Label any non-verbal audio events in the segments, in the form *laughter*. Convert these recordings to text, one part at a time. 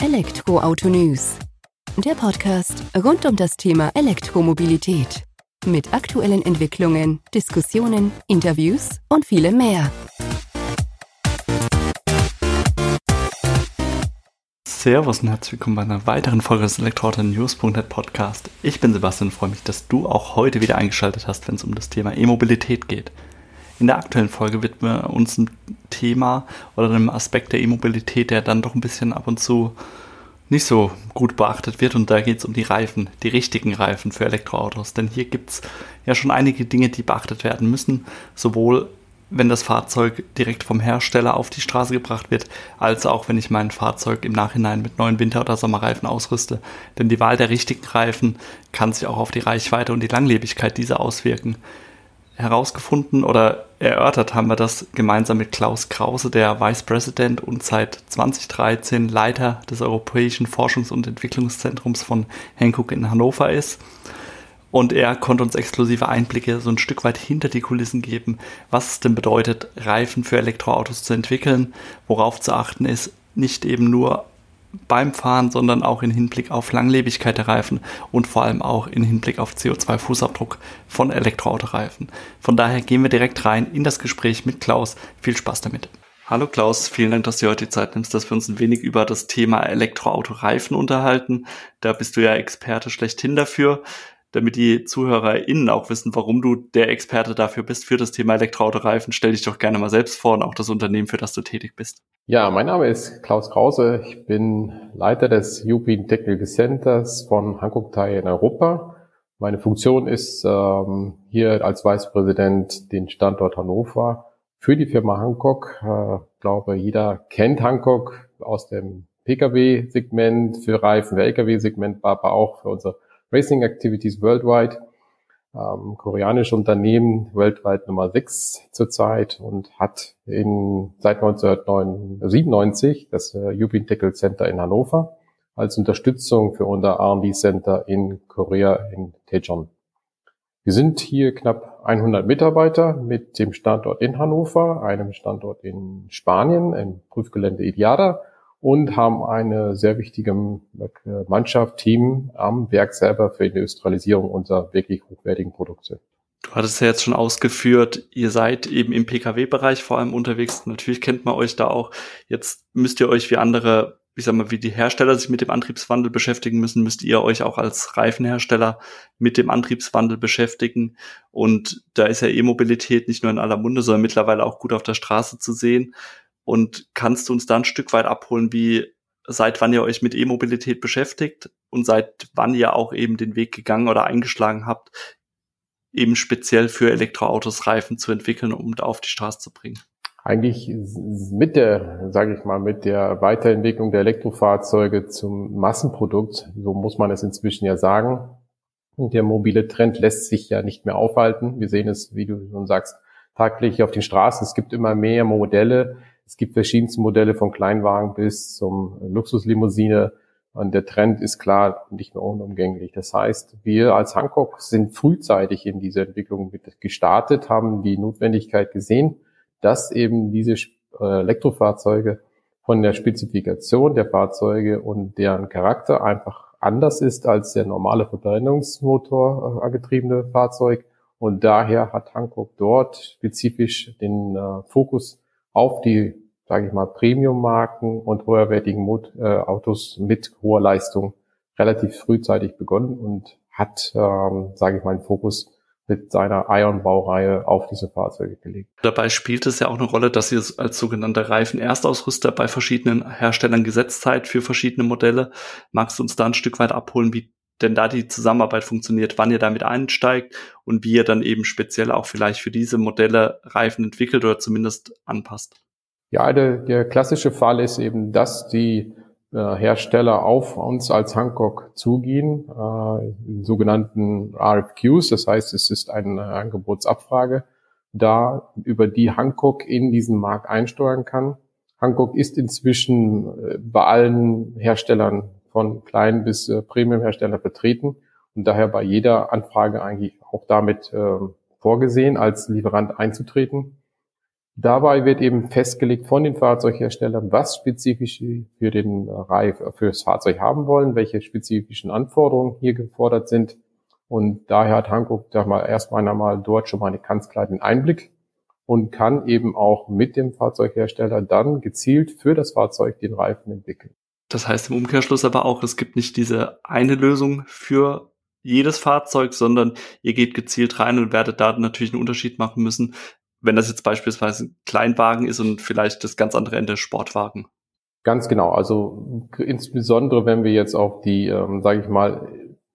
Elektroauto News. Der Podcast rund um das Thema Elektromobilität. Mit aktuellen Entwicklungen, Diskussionen, Interviews und vielem mehr. Servus und herzlich willkommen bei einer weiteren Folge des Elektroauto-News.net Podcast. Ich bin Sebastian und freue mich, dass du auch heute wieder eingeschaltet hast, wenn es um das Thema E-Mobilität geht. In der aktuellen Folge widmen wir uns ein Thema oder einem Aspekt der E-Mobilität, der dann doch ein bisschen ab und zu nicht so gut beachtet wird. Und da geht es um die Reifen, die richtigen Reifen für Elektroautos. Denn hier gibt es ja schon einige Dinge, die beachtet werden müssen. Sowohl wenn das Fahrzeug direkt vom Hersteller auf die Straße gebracht wird, als auch wenn ich mein Fahrzeug im Nachhinein mit neuen Winter- oder Sommerreifen ausrüste. Denn die Wahl der richtigen Reifen kann sich auch auf die Reichweite und die Langlebigkeit dieser auswirken herausgefunden oder erörtert haben wir das gemeinsam mit Klaus Krause, der Vice President und seit 2013 Leiter des Europäischen Forschungs- und Entwicklungszentrums von Hankook in Hannover ist. Und er konnte uns exklusive Einblicke so ein Stück weit hinter die Kulissen geben, was es denn bedeutet, Reifen für Elektroautos zu entwickeln, worauf zu achten ist, nicht eben nur beim Fahren, sondern auch in Hinblick auf Langlebigkeit der Reifen und vor allem auch in Hinblick auf CO2-Fußabdruck von Elektroautoreifen. Von daher gehen wir direkt rein in das Gespräch mit Klaus. Viel Spaß damit. Hallo Klaus, vielen Dank, dass du heute die Zeit nimmst, dass wir uns ein wenig über das Thema Elektroautoreifen unterhalten. Da bist du ja Experte schlechthin dafür damit die ZuhörerInnen auch wissen, warum du der Experte dafür bist für das Thema Elektroautoreifen. Stell dich doch gerne mal selbst vor und auch das Unternehmen, für das du tätig bist. Ja, mein Name ist Klaus Krause. Ich bin Leiter des European Technical Centers von Hankook Thai in Europa. Meine Funktion ist ähm, hier als Vice President den Standort Hannover für die Firma Hankook. Äh, glaube, jeder kennt Hankook aus dem Pkw-Segment für Reifen, für Lkw-Segment, aber auch für unsere Racing Activities Worldwide. Ähm, koreanische Unternehmen weltweit Nummer 6 zurzeit und hat in, seit 1997 das äh, Yubin Tackle Center in Hannover als Unterstützung für unser R&D Center in Korea in Daejeon. Wir sind hier knapp 100 Mitarbeiter mit dem Standort in Hannover, einem Standort in Spanien, im Prüfgelände Idiada und haben eine sehr wichtige Mannschaft, Team am Werk selber für die Industrialisierung unserer wirklich hochwertigen Produkte. Du hattest ja jetzt schon ausgeführt, ihr seid eben im Pkw-Bereich vor allem unterwegs. Natürlich kennt man euch da auch. Jetzt müsst ihr euch wie andere, ich sag mal, wie die Hersteller sich mit dem Antriebswandel beschäftigen müssen, müsst ihr euch auch als Reifenhersteller mit dem Antriebswandel beschäftigen. Und da ist ja E-Mobilität nicht nur in aller Munde, sondern mittlerweile auch gut auf der Straße zu sehen. Und kannst du uns da ein Stück weit abholen, wie seit wann ihr euch mit E-Mobilität beschäftigt und seit wann ihr auch eben den Weg gegangen oder eingeschlagen habt, eben speziell für Elektroautos Reifen zu entwickeln, um da auf die Straße zu bringen? Eigentlich mit der, sage ich mal, mit der Weiterentwicklung der Elektrofahrzeuge zum Massenprodukt, so muss man es inzwischen ja sagen. Und der mobile Trend lässt sich ja nicht mehr aufhalten. Wir sehen es, wie du schon sagst, tagtäglich auf den Straßen. Es gibt immer mehr Modelle, es gibt verschiedenste Modelle von Kleinwagen bis zum Luxuslimousine. Und der Trend ist klar nicht mehr unumgänglich. Das heißt, wir als Hancock sind frühzeitig in diese Entwicklung gestartet, haben die Notwendigkeit gesehen, dass eben diese äh, Elektrofahrzeuge von der Spezifikation der Fahrzeuge und deren Charakter einfach anders ist als der normale Verbrennungsmotor angetriebene Fahrzeug. Und daher hat Hancock dort spezifisch den äh, Fokus auf die, sage ich mal, Premium-Marken und hoherwertigen Mot äh, Autos mit hoher Leistung relativ frühzeitig begonnen und hat, ähm, sage ich mal, den Fokus mit seiner Ion-Baureihe auf diese Fahrzeuge gelegt. Dabei spielt es ja auch eine Rolle, dass ihr als sogenannter Reifen-Erstausrüster bei verschiedenen Herstellern gesetzt seid für verschiedene Modelle. Magst du uns da ein Stück weit abholen, wie denn da die Zusammenarbeit funktioniert, wann ihr damit einsteigt und wie ihr dann eben speziell auch vielleicht für diese Modelle Reifen entwickelt oder zumindest anpasst. Ja, der, der klassische Fall ist eben, dass die äh, Hersteller auf uns als Hancock zugehen, äh, in sogenannten RFQs, das heißt, es ist eine Angebotsabfrage, da über die Hancock in diesen Markt einsteuern kann. Hancock ist inzwischen äh, bei allen Herstellern von kleinen bis äh, Premium-Hersteller vertreten und daher bei jeder Anfrage eigentlich auch damit äh, vorgesehen, als Lieferant einzutreten. Dabei wird eben festgelegt von den Fahrzeugherstellern, was spezifisch für den Reif, für das Fahrzeug haben wollen, welche spezifischen Anforderungen hier gefordert sind. Und daher hat Hankook da mal erstmal einmal dort schon mal einen ganz kleinen Einblick und kann eben auch mit dem Fahrzeughersteller dann gezielt für das Fahrzeug den Reifen entwickeln. Das heißt im Umkehrschluss aber auch, es gibt nicht diese eine Lösung für jedes Fahrzeug, sondern ihr geht gezielt rein und werdet da natürlich einen Unterschied machen müssen, wenn das jetzt beispielsweise ein Kleinwagen ist und vielleicht das ganz andere Ende Sportwagen. Ganz genau. Also insbesondere wenn wir jetzt auf die, ähm, sage ich mal,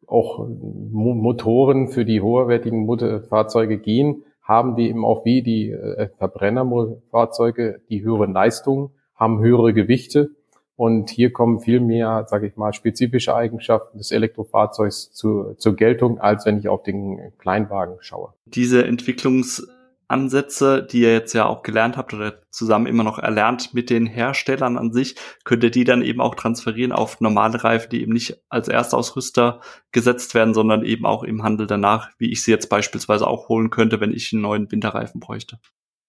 auch Motoren für die hoherwertigen Fahrzeuge gehen, haben die eben auch wie die äh, Verbrennerfahrzeuge die höhere Leistung, haben höhere Gewichte und hier kommen viel mehr, sage ich mal, spezifische Eigenschaften des Elektrofahrzeugs zu, zur Geltung, als wenn ich auf den Kleinwagen schaue. Diese Entwicklungs Ansätze, die ihr jetzt ja auch gelernt habt oder zusammen immer noch erlernt mit den Herstellern an sich, könnt ihr die dann eben auch transferieren auf normale Reifen, die eben nicht als Erstausrüster gesetzt werden, sondern eben auch im Handel danach, wie ich sie jetzt beispielsweise auch holen könnte, wenn ich einen neuen Winterreifen bräuchte.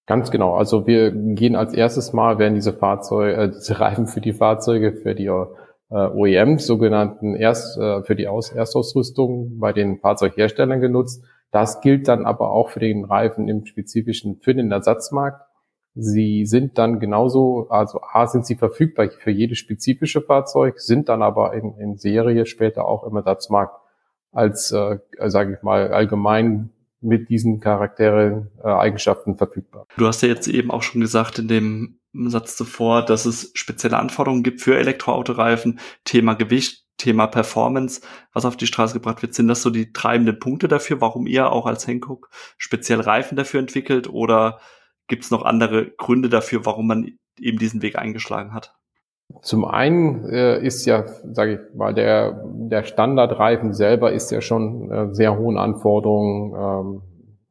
Ganz genau. Also wir gehen als erstes Mal, werden diese Fahrzeuge, äh, diese *laughs* Reifen für die Fahrzeuge, für die äh, OEMs, sogenannten Erst, äh, für die Aus Erstausrüstung bei den Fahrzeugherstellern genutzt. Das gilt dann aber auch für den Reifen im Spezifischen für den Ersatzmarkt. Sie sind dann genauso, also A sind sie verfügbar für jedes spezifische Fahrzeug, sind dann aber in, in Serie später auch im Ersatzmarkt als, äh, sage ich mal, allgemein mit diesen Charaktere äh, Eigenschaften verfügbar. Du hast ja jetzt eben auch schon gesagt in dem Satz zuvor, dass es spezielle Anforderungen gibt für Elektroautoreifen, Thema Gewicht, Thema Performance, was auf die Straße gebracht wird, sind das so die treibenden Punkte dafür, warum ihr auch als Hankook speziell Reifen dafür entwickelt oder gibt es noch andere Gründe dafür, warum man eben diesen Weg eingeschlagen hat? Zum einen äh, ist ja, sage ich mal, der, der Standardreifen selber ist ja schon äh, sehr hohen Anforderungen,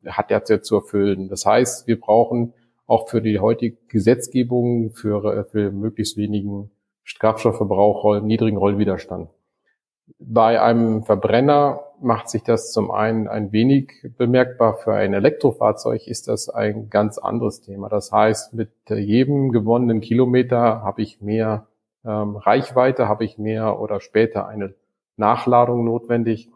ähm, hat ja zu erfüllen. Das heißt, wir brauchen auch für die heutige Gesetzgebung für, für möglichst wenigen Kraftstoffverbrauch, niedrigen Rollwiderstand. Bei einem Verbrenner macht sich das zum einen ein wenig bemerkbar. Für ein Elektrofahrzeug ist das ein ganz anderes Thema. Das heißt, mit jedem gewonnenen Kilometer habe ich mehr ähm, Reichweite, habe ich mehr oder später eine Nachladung notwendig.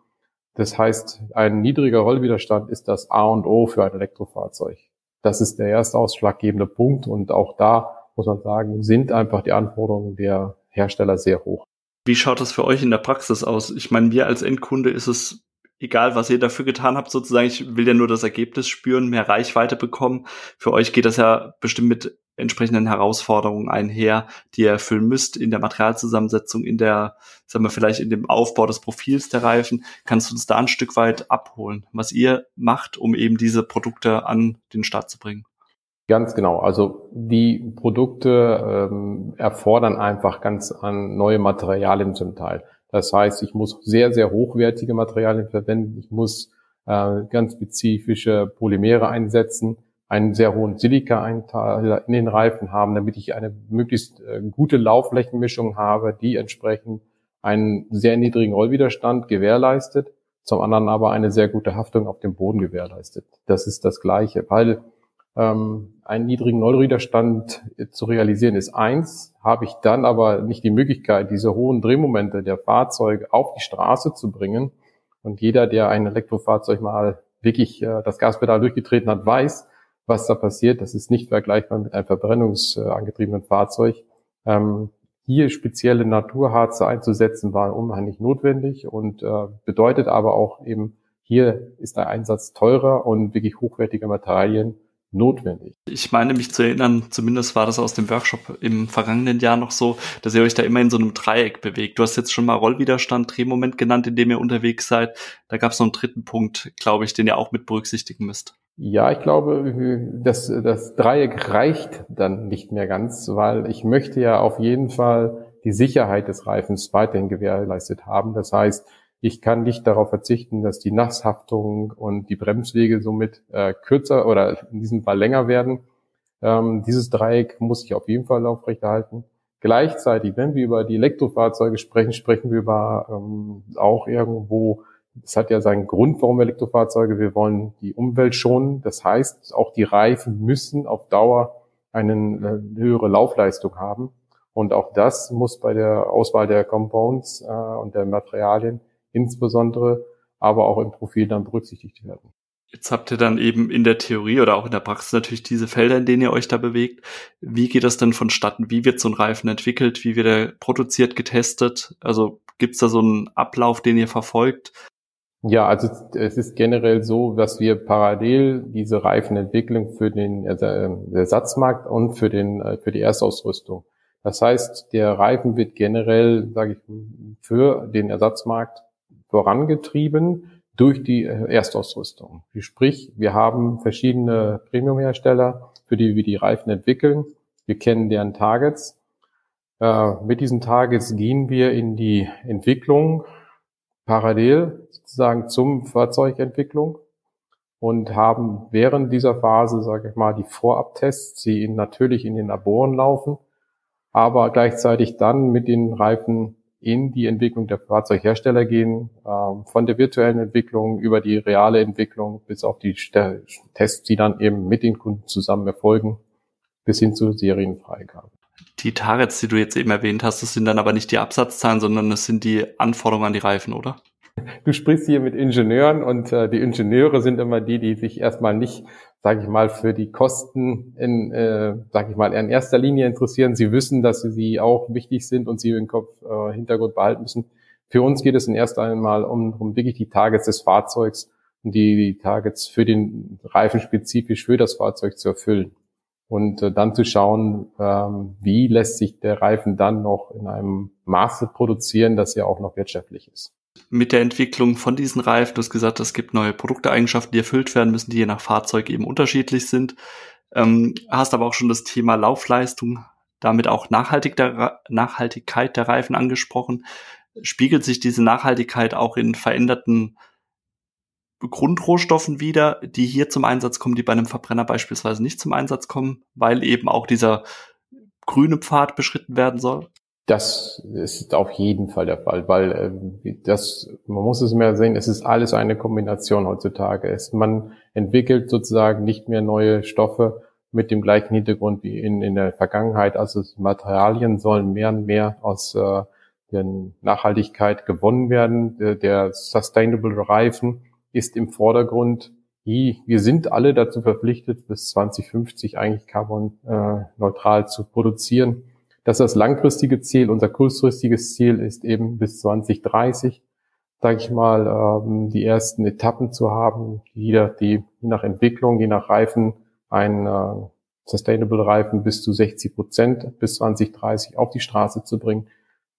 Das heißt, ein niedriger Rollwiderstand ist das A und O für ein Elektrofahrzeug. Das ist der erste ausschlaggebende Punkt und auch da muss man sagen, sind einfach die Anforderungen der Hersteller sehr hoch. Wie schaut das für euch in der Praxis aus? Ich meine, mir als Endkunde ist es egal, was ihr dafür getan habt, sozusagen. Ich will ja nur das Ergebnis spüren, mehr Reichweite bekommen. Für euch geht das ja bestimmt mit entsprechenden Herausforderungen einher, die ihr erfüllen müsst in der Materialzusammensetzung, in der, sagen wir vielleicht in dem Aufbau des Profils der Reifen. Kannst du uns da ein Stück weit abholen, was ihr macht, um eben diese Produkte an den Start zu bringen? Ganz genau. Also die Produkte ähm, erfordern einfach ganz an neue Materialien zum Teil. Das heißt, ich muss sehr, sehr hochwertige Materialien verwenden. Ich muss äh, ganz spezifische Polymere einsetzen, einen sehr hohen Silika-Einteil in den Reifen haben, damit ich eine möglichst äh, gute Laufflächenmischung habe, die entsprechend einen sehr niedrigen Rollwiderstand gewährleistet, zum anderen aber eine sehr gute Haftung auf dem Boden gewährleistet. Das ist das Gleiche, weil ähm, einen niedrigen Nullwiderstand zu realisieren ist eins, habe ich dann aber nicht die Möglichkeit, diese hohen Drehmomente der Fahrzeuge auf die Straße zu bringen. Und jeder, der ein Elektrofahrzeug mal wirklich äh, das Gaspedal durchgetreten hat, weiß, was da passiert. Das ist nicht vergleichbar mit einem verbrennungsangetriebenen Fahrzeug. Ähm, hier spezielle Naturharze einzusetzen, war unheimlich notwendig und äh, bedeutet aber auch eben, hier ist der Einsatz teurer und wirklich hochwertige Materialien notwendig. Ich meine mich zu erinnern, zumindest war das aus dem Workshop im vergangenen Jahr noch so, dass ihr euch da immer in so einem Dreieck bewegt. Du hast jetzt schon mal Rollwiderstand, Drehmoment genannt, in dem ihr unterwegs seid. Da gab es noch einen dritten Punkt, glaube ich, den ihr auch mit berücksichtigen müsst. Ja, ich glaube, das, das Dreieck reicht dann nicht mehr ganz, weil ich möchte ja auf jeden Fall die Sicherheit des Reifens weiterhin gewährleistet haben. Das heißt, ich kann nicht darauf verzichten, dass die Nasshaftung und die Bremswege somit äh, kürzer oder in diesem Fall länger werden. Ähm, dieses Dreieck muss ich auf jeden Fall aufrechterhalten. Gleichzeitig, wenn wir über die Elektrofahrzeuge sprechen, sprechen wir über ähm, auch irgendwo, das hat ja seinen Grund, warum Elektrofahrzeuge, wir wollen die Umwelt schonen. Das heißt, auch die Reifen müssen auf Dauer eine äh, höhere Laufleistung haben. Und auch das muss bei der Auswahl der Compounds äh, und der Materialien insbesondere, aber auch im Profil dann berücksichtigt werden. Jetzt habt ihr dann eben in der Theorie oder auch in der Praxis natürlich diese Felder, in denen ihr euch da bewegt. Wie geht das denn vonstatten? Wie wird so ein Reifen entwickelt? Wie wird er produziert, getestet? Also gibt's da so einen Ablauf, den ihr verfolgt? Ja, also es ist generell so, dass wir parallel diese Reifenentwicklung für den Ersatzmarkt und für den äh, für die Erstausrüstung. Das heißt, der Reifen wird generell, sage ich, für den Ersatzmarkt vorangetrieben durch die äh, Erstausrüstung. Sprich, wir haben verschiedene Premiumhersteller, für die wir die Reifen entwickeln. Wir kennen deren Targets. Äh, mit diesen Targets gehen wir in die Entwicklung parallel sozusagen zum Fahrzeugentwicklung und haben während dieser Phase, sage ich mal, die Vorabtests, die natürlich in den Laboren laufen, aber gleichzeitig dann mit den Reifen in die Entwicklung der Fahrzeughersteller gehen, ähm, von der virtuellen Entwicklung über die reale Entwicklung bis auf die Tests, die dann eben mit den Kunden zusammen erfolgen, bis hin zur Serienfreigabe. Die Targets, die du jetzt eben erwähnt hast, das sind dann aber nicht die Absatzzahlen, sondern das sind die Anforderungen an die Reifen, oder? Du sprichst hier mit Ingenieuren und äh, die Ingenieure sind immer die, die sich erstmal nicht sage ich mal, für die Kosten in, äh, sage ich mal, in erster Linie interessieren. Sie wissen, dass sie, sie auch wichtig sind und sie im Kopf äh, Hintergrund behalten müssen. Für uns geht es in erster einmal um, um wirklich die Targets des Fahrzeugs und die, die Targets für den Reifen spezifisch für das Fahrzeug zu erfüllen. Und äh, dann zu schauen, ähm, wie lässt sich der Reifen dann noch in einem Maße produzieren, dass er auch noch wirtschaftlich ist mit der Entwicklung von diesen Reifen, du hast gesagt, es gibt neue Produkteigenschaften, die erfüllt werden müssen, die je nach Fahrzeug eben unterschiedlich sind. Ähm, hast aber auch schon das Thema Laufleistung, damit auch Nachhaltig der, Nachhaltigkeit der Reifen angesprochen. Spiegelt sich diese Nachhaltigkeit auch in veränderten Grundrohstoffen wieder, die hier zum Einsatz kommen, die bei einem Verbrenner beispielsweise nicht zum Einsatz kommen, weil eben auch dieser grüne Pfad beschritten werden soll? Das ist auf jeden Fall der Fall, weil äh, das, man muss es mehr sehen, es ist alles eine Kombination heutzutage. Es, man entwickelt sozusagen nicht mehr neue Stoffe mit dem gleichen Hintergrund wie in, in der Vergangenheit. Also Materialien sollen mehr und mehr aus äh, der Nachhaltigkeit gewonnen werden. Der, der Sustainable Reifen ist im Vordergrund. Wir sind alle dazu verpflichtet, bis 2050 eigentlich carbon-neutral äh, zu produzieren dass das langfristige Ziel, unser kurzfristiges Ziel ist eben bis 2030, sage ich mal, ähm, die ersten Etappen zu haben, die, die je nach Entwicklung, je nach Reifen, ein äh, Sustainable Reifen bis zu 60 Prozent bis 2030 auf die Straße zu bringen.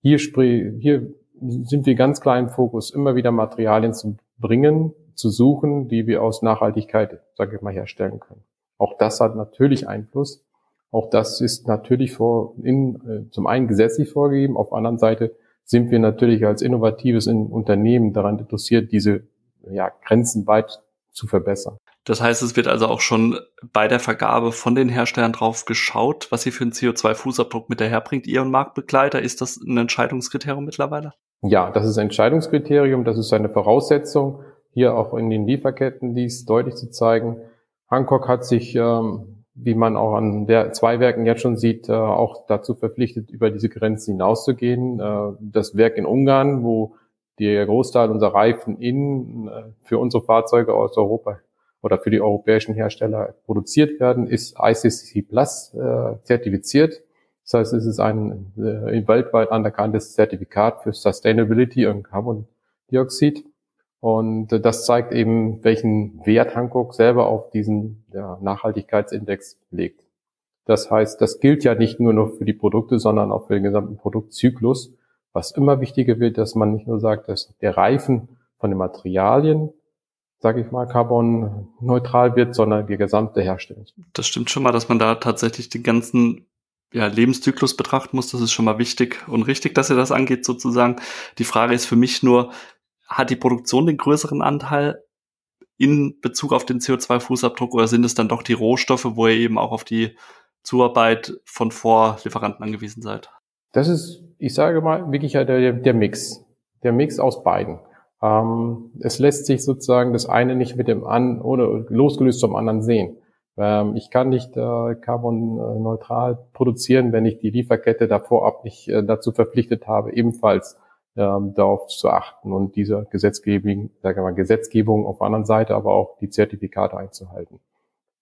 Hier, hier sind wir ganz klar im Fokus, immer wieder Materialien zu bringen, zu suchen, die wir aus Nachhaltigkeit, sage ich mal, herstellen können. Auch das hat natürlich Einfluss. Auch das ist natürlich vor, in, äh, zum einen gesetzlich vorgegeben, auf der anderen Seite sind wir natürlich als innovatives Unternehmen daran interessiert, diese ja, Grenzen weit zu verbessern. Das heißt, es wird also auch schon bei der Vergabe von den Herstellern drauf geschaut, was sie für einen CO2-Fußabdruck mit daherbringt, ihr und Marktbegleiter. Ist das ein Entscheidungskriterium mittlerweile? Ja, das ist ein Entscheidungskriterium, das ist eine Voraussetzung, hier auch in den Lieferketten dies deutlich zu zeigen. Hancock hat sich ähm, wie man auch an der zwei Werken jetzt schon sieht, äh, auch dazu verpflichtet, über diese Grenzen hinauszugehen. Äh, das Werk in Ungarn, wo der Großteil unserer Reifen in, äh, für unsere Fahrzeuge aus Europa oder für die europäischen Hersteller produziert werden, ist ICCC Plus zertifiziert. Das heißt, es ist ein weltweit anerkanntes Zertifikat für Sustainability und Carbon Dioxid. Und äh, das zeigt eben, welchen Wert Hankook selber auf diesen ja, Nachhaltigkeitsindex legt. Das heißt, das gilt ja nicht nur noch für die Produkte, sondern auch für den gesamten Produktzyklus. Was immer wichtiger wird, dass man nicht nur sagt, dass der Reifen von den Materialien, sage ich mal, carbonneutral wird, sondern die gesamte Herstellung. Das stimmt schon mal, dass man da tatsächlich den ganzen ja, Lebenszyklus betrachten muss. Das ist schon mal wichtig und richtig, dass ihr das angeht sozusagen. Die Frage ist für mich nur, hat die Produktion den größeren Anteil in Bezug auf den CO2-Fußabdruck oder sind es dann doch die Rohstoffe, wo ihr eben auch auf die Zuarbeit von Vorlieferanten angewiesen seid? Das ist, ich sage mal, wirklich der, der Mix. Der Mix aus beiden. Ähm, es lässt sich sozusagen das eine nicht mit dem an oder losgelöst vom anderen sehen. Ähm, ich kann nicht äh, carbonneutral produzieren, wenn ich die Lieferkette davor ab nicht äh, dazu verpflichtet habe, ebenfalls ähm, darauf zu achten und diese Gesetzgebung, sagen wir mal, Gesetzgebung auf der anderen Seite, aber auch die Zertifikate einzuhalten.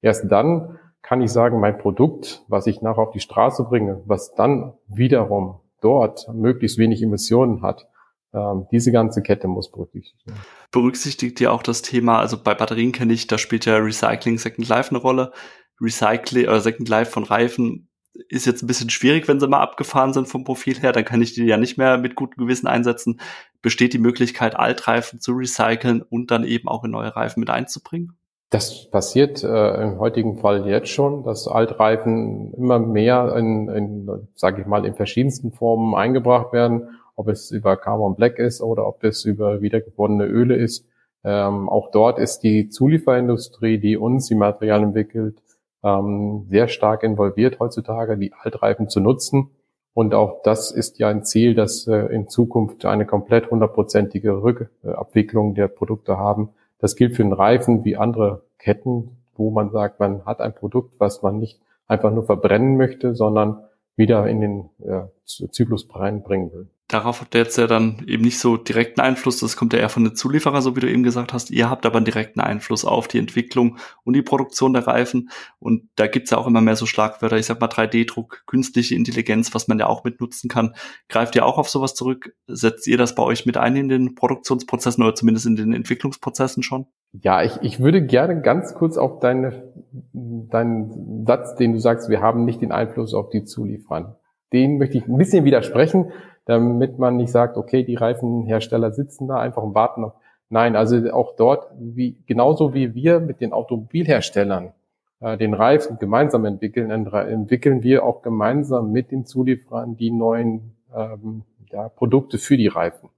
Erst dann kann ich sagen, mein Produkt, was ich nachher auf die Straße bringe, was dann wiederum dort möglichst wenig Emissionen hat, ähm, diese ganze Kette muss berücksichtigt werden. Berücksichtigt ihr auch das Thema, also bei Batterien kenne ich, da spielt ja Recycling Second Life eine Rolle. Recycling oder Second Life von Reifen ist jetzt ein bisschen schwierig, wenn sie mal abgefahren sind vom Profil her, dann kann ich die ja nicht mehr mit gutem Gewissen einsetzen. Besteht die Möglichkeit, Altreifen zu recyceln und dann eben auch in neue Reifen mit einzubringen? Das passiert äh, im heutigen Fall jetzt schon, dass Altreifen immer mehr in, in sage ich mal, in verschiedensten Formen eingebracht werden, ob es über Carbon Black ist oder ob es über wiedergewonnene Öle ist. Ähm, auch dort ist die Zulieferindustrie, die uns die Materialien entwickelt, ähm, sehr stark involviert heutzutage, die Altreifen zu nutzen. Und auch das ist ja ein Ziel, dass äh, in Zukunft eine komplett hundertprozentige Rückabwicklung der Produkte haben. Das gilt für den Reifen wie andere Ketten, wo man sagt, man hat ein Produkt, was man nicht einfach nur verbrennen möchte, sondern wieder in den äh, Zyklus reinbringen will darauf habt ihr jetzt ja dann eben nicht so direkten Einfluss. Das kommt ja eher von den Zulieferern, so wie du eben gesagt hast. Ihr habt aber einen direkten Einfluss auf die Entwicklung und die Produktion der Reifen. Und da gibt's ja auch immer mehr so Schlagwörter. Ich sag mal 3D-Druck, künstliche Intelligenz, was man ja auch mit nutzen kann. Greift ihr auch auf sowas zurück? Setzt ihr das bei euch mit ein in den Produktionsprozessen oder zumindest in den Entwicklungsprozessen schon? Ja, ich, ich würde gerne ganz kurz auf deine, deinen Satz, den du sagst, wir haben nicht den Einfluss auf die Zulieferer. Den möchte ich ein bisschen widersprechen damit man nicht sagt, okay, die Reifenhersteller sitzen da einfach und warten noch. Nein, also auch dort, wie, genauso wie wir mit den Automobilherstellern äh, den Reifen gemeinsam entwickeln, entwickeln wir auch gemeinsam mit den Zulieferern die neuen ähm, ja, Produkte für die Reifen.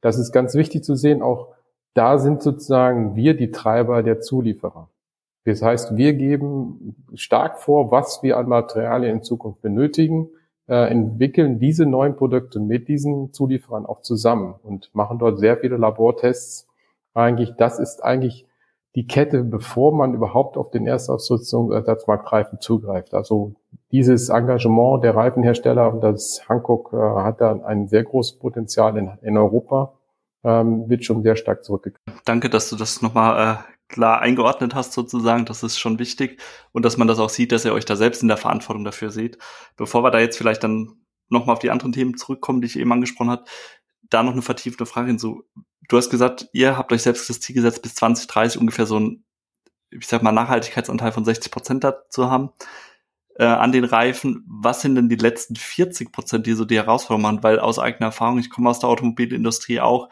Das ist ganz wichtig zu sehen. Auch da sind sozusagen wir die Treiber der Zulieferer. Das heißt, wir geben stark vor, was wir an Materialien in Zukunft benötigen äh, entwickeln diese neuen Produkte mit diesen Zulieferern auch zusammen und machen dort sehr viele Labortests. Eigentlich, das ist eigentlich die Kette, bevor man überhaupt auf den Erstausrüstungsersatzmarktreifen zugreift. Also dieses Engagement der Reifenhersteller, das Hankook äh, hat da ein sehr großes Potenzial in, in Europa, ähm, wird schon sehr stark zurückgegriffen. Danke, dass du das nochmal äh, klar eingeordnet hast sozusagen. Das ist schon wichtig. Und dass man das auch sieht, dass ihr euch da selbst in der Verantwortung dafür seht. Bevor wir da jetzt vielleicht dann nochmal auf die anderen Themen zurückkommen, die ich eben angesprochen habe, da noch eine vertiefte Frage hinzu. Du hast gesagt, ihr habt euch selbst das Ziel gesetzt, bis 2030 ungefähr so ein, ich sag mal, Nachhaltigkeitsanteil von 60 Prozent dazu haben äh, an den Reifen. Was sind denn die letzten 40 Prozent, die so die Herausforderung machen? Weil aus eigener Erfahrung, ich komme aus der Automobilindustrie auch,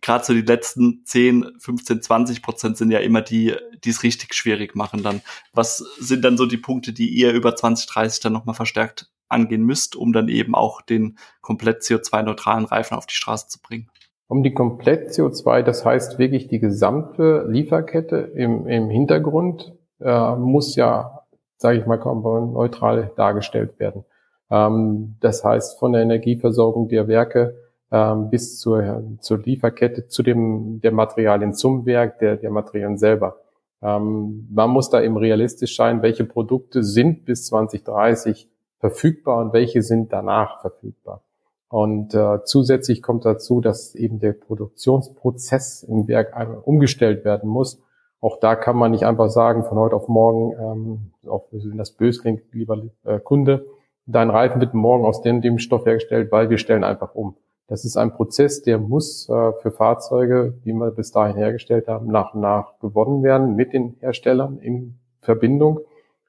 gerade so die letzten 10, 15, 20 Prozent sind ja immer die, die es richtig schwierig machen dann. Was sind dann so die Punkte, die ihr über 2030 dann nochmal verstärkt angehen müsst, um dann eben auch den komplett CO2-neutralen Reifen auf die Straße zu bringen? Um die komplett CO2, das heißt wirklich die gesamte Lieferkette im, im Hintergrund äh, muss ja, sage ich mal, neutral dargestellt werden. Ähm, das heißt von der Energieversorgung der Werke ähm, bis zur, zur Lieferkette, zu dem der Materialien zum Werk, der, der Materialien selber. Ähm, man muss da eben realistisch sein, welche Produkte sind bis 2030 verfügbar und welche sind danach verfügbar. Und äh, zusätzlich kommt dazu, dass eben der Produktionsprozess im Werk umgestellt werden muss. Auch da kann man nicht einfach sagen, von heute auf morgen, ähm, auch wenn das böse klingt, lieber äh, Kunde, dein Reifen wird morgen aus dem, dem Stoff hergestellt, weil wir stellen einfach um. Das ist ein Prozess, der muss äh, für Fahrzeuge, die wir bis dahin hergestellt haben, nach und nach gewonnen werden mit den Herstellern in Verbindung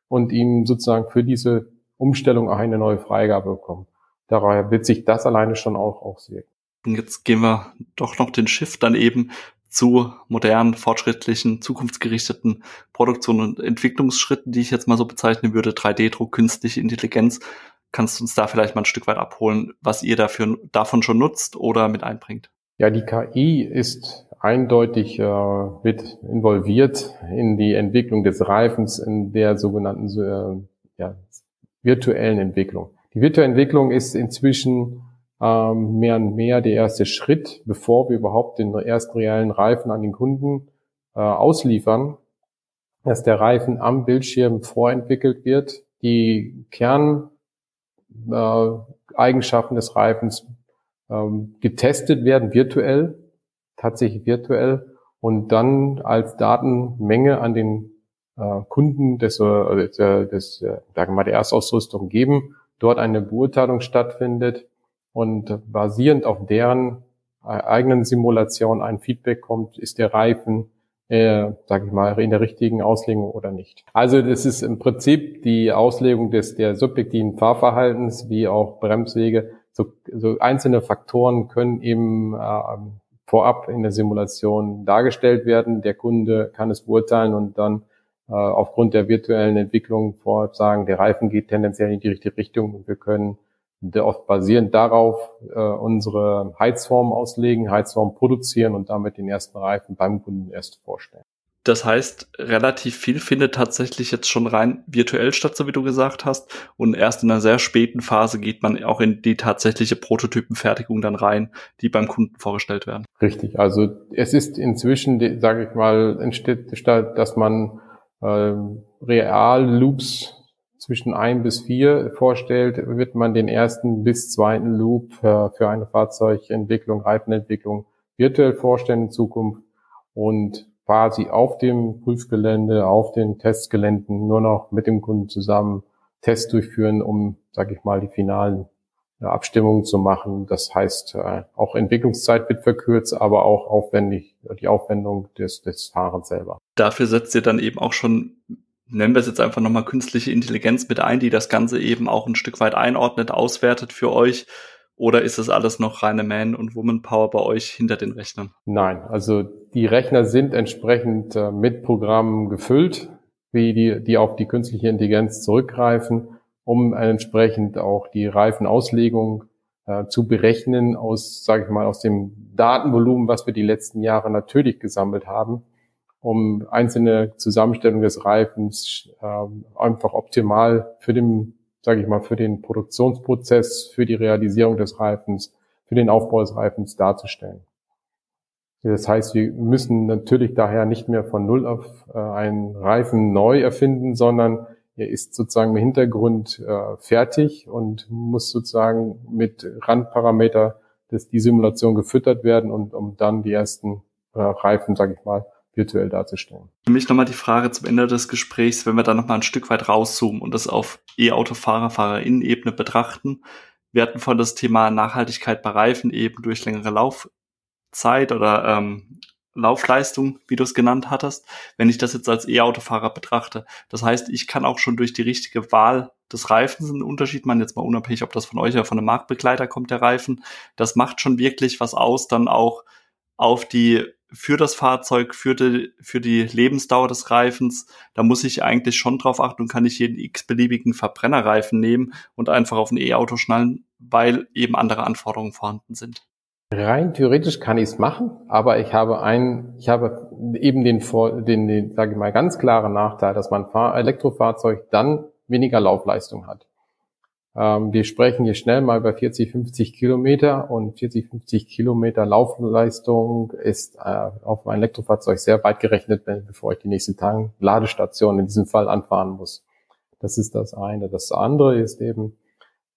und ihnen sozusagen für diese Umstellung auch eine neue Freigabe bekommen. Daher wird sich das alleine schon auch auswirken. Jetzt gehen wir doch noch den Shift dann eben zu modernen, fortschrittlichen, zukunftsgerichteten Produktion- und Entwicklungsschritten, die ich jetzt mal so bezeichnen würde, 3D-Druck, künstliche Intelligenz. Kannst du uns da vielleicht mal ein Stück weit abholen, was ihr dafür davon schon nutzt oder mit einbringt? Ja, die KI ist eindeutig äh, mit involviert in die Entwicklung des Reifens in der sogenannten äh, ja, virtuellen Entwicklung. Die virtuelle Entwicklung ist inzwischen ähm, mehr und mehr der erste Schritt, bevor wir überhaupt den ersten realen Reifen an den Kunden äh, ausliefern, dass der Reifen am Bildschirm vorentwickelt wird, die Kerneigenschaften äh, des Reifens ähm, getestet werden, virtuell, tatsächlich virtuell, und dann als Datenmenge an den äh, Kunden des, äh, des, des äh, sagen wir mal, der Erstausrüstung geben, dort eine Beurteilung stattfindet und basierend auf deren äh, eigenen Simulation ein Feedback kommt, ist der Reifen äh, sage ich mal, in der richtigen Auslegung oder nicht. Also das ist im Prinzip die Auslegung des der subjektiven Fahrverhaltens wie auch Bremswege. So, so einzelne Faktoren können eben äh, vorab in der Simulation dargestellt werden. Der Kunde kann es beurteilen und dann äh, aufgrund der virtuellen Entwicklung vorab sagen, der Reifen geht tendenziell in die richtige Richtung und wir können oft basierend darauf äh, unsere Heizform auslegen, Heizform produzieren und damit den ersten Reifen beim Kunden erst vorstellen. Das heißt, relativ viel findet tatsächlich jetzt schon rein virtuell statt, so wie du gesagt hast. Und erst in einer sehr späten Phase geht man auch in die tatsächliche Prototypenfertigung dann rein, die beim Kunden vorgestellt werden. Richtig. Also es ist inzwischen, sage ich mal, entsteht, dass man äh, Real-Loops zwischen ein bis vier vorstellt, wird man den ersten bis zweiten Loop für, für eine Fahrzeugentwicklung, Reifenentwicklung virtuell vorstellen in Zukunft und quasi auf dem Prüfgelände, auf den Testgeländen nur noch mit dem Kunden zusammen Tests durchführen, um, sage ich mal, die finalen Abstimmungen zu machen. Das heißt, äh, auch Entwicklungszeit wird verkürzt, aber auch aufwendig, die Aufwendung des, des Fahrens selber. Dafür setzt ihr dann eben auch schon nennen wir es jetzt einfach nochmal künstliche Intelligenz mit ein, die das Ganze eben auch ein Stück weit einordnet, auswertet für euch? Oder ist es alles noch reine Man- und Woman-Power bei euch hinter den Rechnern? Nein, also die Rechner sind entsprechend äh, mit Programmen gefüllt, wie die, die auf die künstliche Intelligenz zurückgreifen, um entsprechend auch die Reifenauslegung äh, zu berechnen aus, sage ich mal, aus dem Datenvolumen, was wir die letzten Jahre natürlich gesammelt haben um einzelne Zusammenstellung des Reifens äh, einfach optimal für den, sage ich mal, für den Produktionsprozess, für die Realisierung des Reifens, für den Aufbau des Reifens darzustellen. Das heißt, wir müssen natürlich daher nicht mehr von Null auf äh, einen Reifen neu erfinden, sondern er ist sozusagen im Hintergrund äh, fertig und muss sozusagen mit Randparameter des, die Simulation gefüttert werden und um dann die ersten äh, Reifen, sage ich mal, virtuell darzustellen. Für mich nochmal die Frage zum Ende des Gesprächs, wenn wir da nochmal ein Stück weit rauszoomen und das auf E-Auto-Fahrer, Fahrerinnen-Ebene betrachten. Wir hatten von das Thema Nachhaltigkeit bei Reifen eben durch längere Laufzeit oder ähm, Laufleistung, wie du es genannt hattest, wenn ich das jetzt als E-Autofahrer betrachte. Das heißt, ich kann auch schon durch die richtige Wahl des Reifens einen Unterschied machen, jetzt mal unabhängig, ob das von euch oder von einem Marktbegleiter kommt, der Reifen. Das macht schon wirklich was aus, dann auch auf die für das Fahrzeug, für die, für die Lebensdauer des Reifens, da muss ich eigentlich schon drauf achten und kann ich jeden x-beliebigen Verbrennerreifen nehmen und einfach auf ein E-Auto schnallen, weil eben andere Anforderungen vorhanden sind. Rein theoretisch kann ich es machen, aber ich habe ein, ich habe eben den, den, den sage ich mal, ganz klaren Nachteil, dass mein Fahr Elektrofahrzeug dann weniger Laufleistung hat. Ähm, wir sprechen hier schnell mal über 40, 50 Kilometer und 40, 50 Kilometer Laufleistung ist äh, auf mein Elektrofahrzeug sehr weit gerechnet, bevor ich die nächsten Tage Ladestation in diesem Fall anfahren muss. Das ist das eine. Das andere ist eben,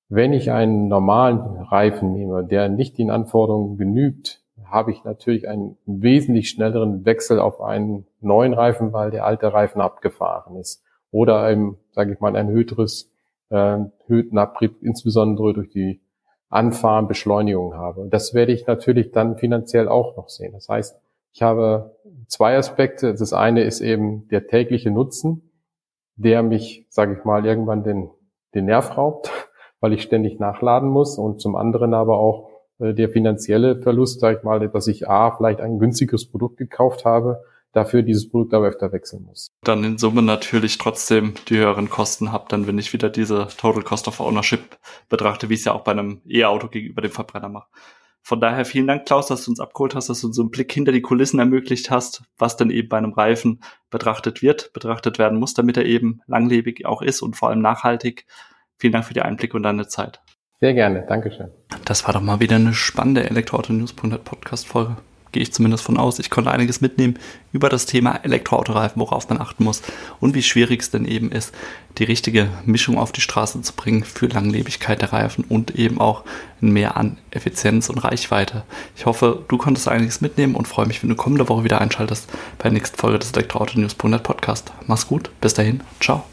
wenn ich einen normalen Reifen nehme, der nicht den Anforderungen genügt, habe ich natürlich einen wesentlich schnelleren Wechsel auf einen neuen Reifen, weil der alte Reifen abgefahren ist. Oder eben, sage ich mal, ein höheres äh, Höhenabrieb insbesondere durch die Anfahren, habe. Und das werde ich natürlich dann finanziell auch noch sehen. Das heißt, ich habe zwei Aspekte. Das eine ist eben der tägliche Nutzen, der mich, sage ich mal, irgendwann den, den Nerv raubt, *laughs* weil ich ständig nachladen muss. Und zum anderen aber auch äh, der finanzielle Verlust, sage ich mal, dass ich A, vielleicht ein günstiges Produkt gekauft habe, dafür dieses Produkt aber öfter wechseln muss. Dann in Summe natürlich trotzdem die höheren Kosten habe, dann wenn ich wieder diese Total Cost of Ownership betrachte, wie ich es ja auch bei einem E-Auto gegenüber dem Verbrenner mache. Von daher vielen Dank, Klaus, dass du uns abgeholt hast, dass du uns so einen Blick hinter die Kulissen ermöglicht hast, was denn eben bei einem Reifen betrachtet wird, betrachtet werden muss, damit er eben langlebig auch ist und vor allem nachhaltig. Vielen Dank für die Einblicke und deine Zeit. Sehr gerne, Dankeschön. Das war doch mal wieder eine spannende Elektroauto-News.net Podcast-Folge. Gehe ich zumindest von aus. Ich konnte einiges mitnehmen über das Thema Elektroautoreifen, worauf man achten muss und wie schwierig es denn eben ist, die richtige Mischung auf die Straße zu bringen für Langlebigkeit der Reifen und eben auch mehr an Effizienz und Reichweite. Ich hoffe, du konntest einiges mitnehmen und freue mich, wenn du kommende Woche wieder einschaltest bei der nächsten Folge des Elektroauto-News.net Podcast. Mach's gut, bis dahin, ciao.